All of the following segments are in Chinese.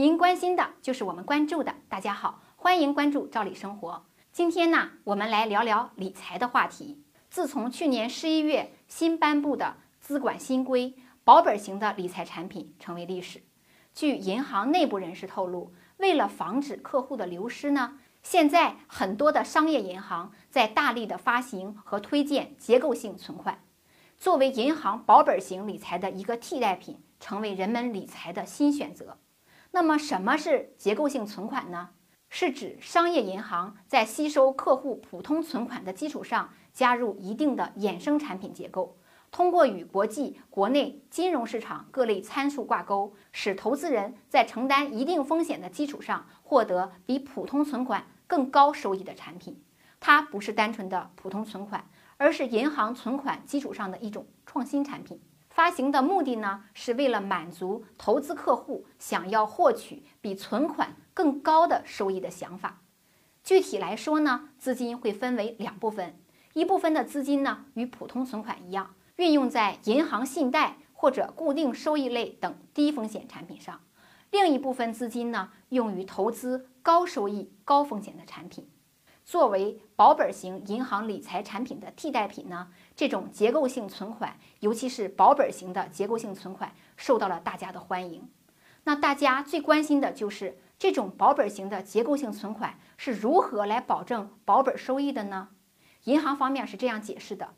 您关心的就是我们关注的。大家好，欢迎关注赵理生活。今天呢，我们来聊聊理财的话题。自从去年十一月新颁布的资管新规，保本型的理财产品成为历史。据银行内部人士透露，为了防止客户的流失呢，现在很多的商业银行在大力的发行和推荐结构性存款，作为银行保本型理财的一个替代品，成为人们理财的新选择。那么，什么是结构性存款呢？是指商业银行在吸收客户普通存款的基础上，加入一定的衍生产品结构，通过与国际、国内金融市场各类参数挂钩，使投资人在承担一定风险的基础上，获得比普通存款更高收益的产品。它不是单纯的普通存款，而是银行存款基础上的一种创新产品。发行的目的呢，是为了满足投资客户想要获取比存款更高的收益的想法。具体来说呢，资金会分为两部分，一部分的资金呢，与普通存款一样，运用在银行信贷或者固定收益类等低风险产品上；另一部分资金呢，用于投资高收益、高风险的产品。作为保本型银行理财产品的替代品呢，这种结构性存款，尤其是保本型的结构性存款，受到了大家的欢迎。那大家最关心的就是这种保本型的结构性存款是如何来保证保本收益的呢？银行方面是这样解释的：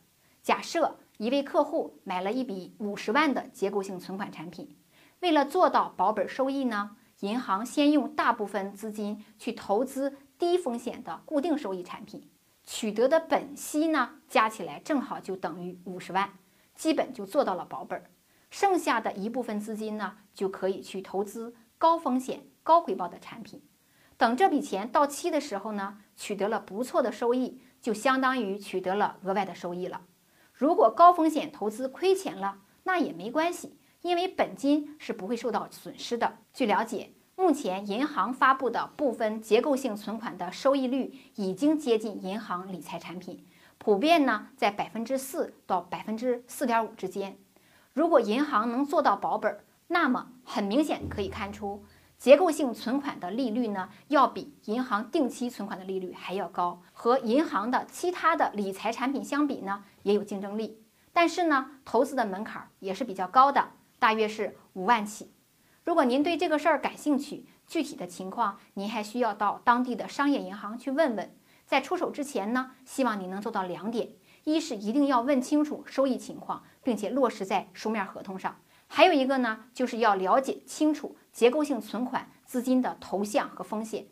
假设一位客户买了一笔五十万的结构性存款产品，为了做到保本收益呢，银行先用大部分资金去投资。低风险的固定收益产品取得的本息呢，加起来正好就等于五十万，基本就做到了保本。剩下的一部分资金呢，就可以去投资高风险高回报的产品。等这笔钱到期的时候呢，取得了不错的收益，就相当于取得了额外的收益了。如果高风险投资亏钱了，那也没关系，因为本金是不会受到损失的。据了解。目前银行发布的部分结构性存款的收益率已经接近银行理财产品，普遍呢在百分之四到百分之四点五之间。如果银行能做到保本，那么很明显可以看出，结构性存款的利率呢要比银行定期存款的利率还要高，和银行的其他的理财产品相比呢也有竞争力。但是呢，投资的门槛也是比较高的，大约是五万起。如果您对这个事儿感兴趣，具体的情况您还需要到当地的商业银行去问问。在出手之前呢，希望你能做到两点：一是一定要问清楚收益情况，并且落实在书面合同上；还有一个呢，就是要了解清楚结构性存款资金的投向和风险，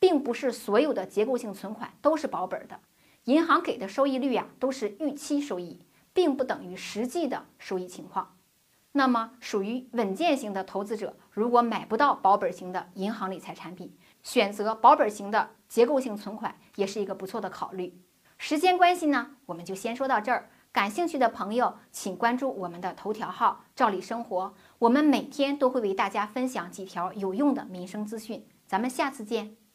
并不是所有的结构性存款都是保本的。银行给的收益率呀，都是预期收益，并不等于实际的收益情况。那么，属于稳健型的投资者，如果买不到保本型的银行理财产品，选择保本型的结构性存款也是一个不错的考虑。时间关系呢，我们就先说到这儿。感兴趣的朋友，请关注我们的头条号“照理生活”，我们每天都会为大家分享几条有用的民生资讯。咱们下次见。